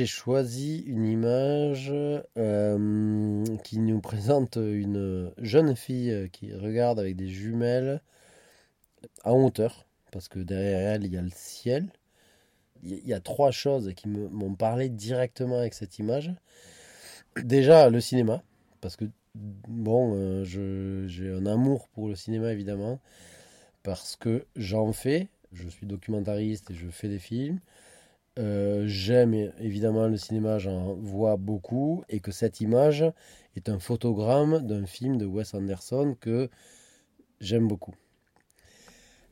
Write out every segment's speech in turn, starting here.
J'ai choisi une image euh, qui nous présente une jeune fille qui regarde avec des jumelles en hauteur, parce que derrière elle, il y a le ciel. Il y a trois choses qui m'ont parlé directement avec cette image. Déjà, le cinéma, parce que, bon, euh, j'ai un amour pour le cinéma, évidemment, parce que j'en fais, je suis documentariste et je fais des films. Euh, j'aime évidemment le cinéma, j'en vois beaucoup, et que cette image est un photogramme d'un film de Wes Anderson que j'aime beaucoup.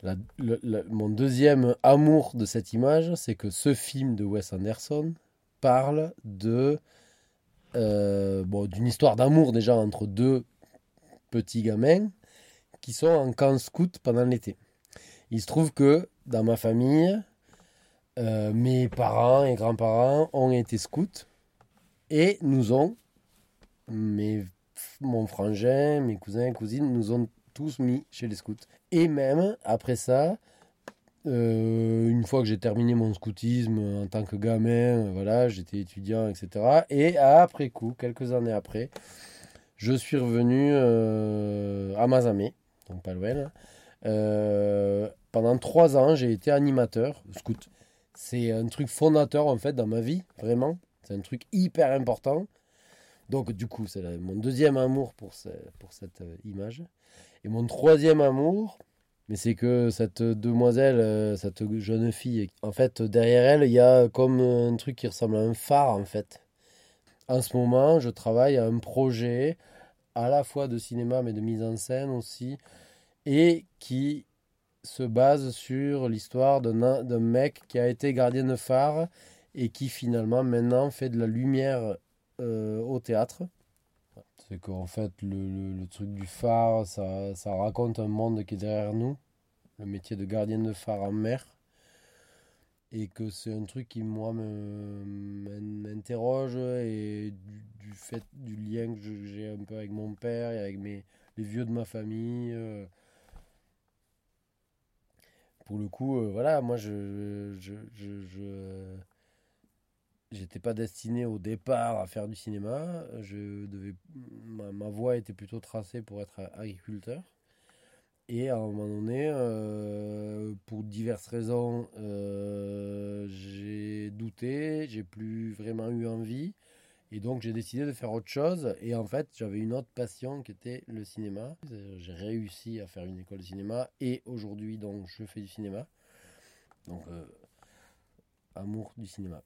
mon deuxième amour de cette image, c'est que ce film de Wes Anderson parle euh, d'une histoire d'amour déjà entre deux petits gamins qui sont en camp scout pendant l'été. Il se trouve que dans ma famille, euh, mes parents et grands-parents ont été scouts et nous ont, mes, mon frangin, mes cousins et cousines, nous ont tous mis chez les scouts. Et même après ça, euh, une fois que j'ai terminé mon scoutisme en tant que gamin, voilà, j'étais étudiant, etc. Et après coup, quelques années après, je suis revenu euh, à Mazamé, donc pas loin. Euh, pendant trois ans, j'ai été animateur scout. C'est un truc fondateur en fait dans ma vie, vraiment. C'est un truc hyper important. Donc du coup, c'est mon deuxième amour pour, cette image. Et mon troisième amour, mais c'est que cette demoiselle, euh, cette jeune fille, en fait, derrière elle, il y a comme un truc qui ressemble à un phare, en fait. En ce moment, je travaille à un projet à la fois de cinéma, mais de mise en scène aussi, et qui se base sur l'histoire d'un mec qui a été gardien de phare et qui finalement maintenant fait de la lumière euh, au théâtre. C'est qu'en fait, le, truc du phare, ça, ça, raconte un monde qui est derrière nous, le métier de gardien de phare en mer. Et que c'est un truc qui, moi, m'interroge et du, fait du lien que j'ai un peu avec mon père et avec mes, les vieux de ma famille. Euh. Pour le coup, euh, voilà, moi, je, je, je pas destiné au départ à faire du cinéma. Je devais, ma, voie était plutôt tracée pour être agriculteur. Et à un moment donné, euh, pour diverses raisons, euh, j'ai douté, j'ai plus vraiment eu envie. Et donc j'ai décidé de faire autre chose. Et en fait, j'avais une autre passion qui était le cinéma. J'ai réussi à faire une école de cinéma. Et aujourd'hui, donc, je fais du cinéma. Donc, euh, amour du cinéma.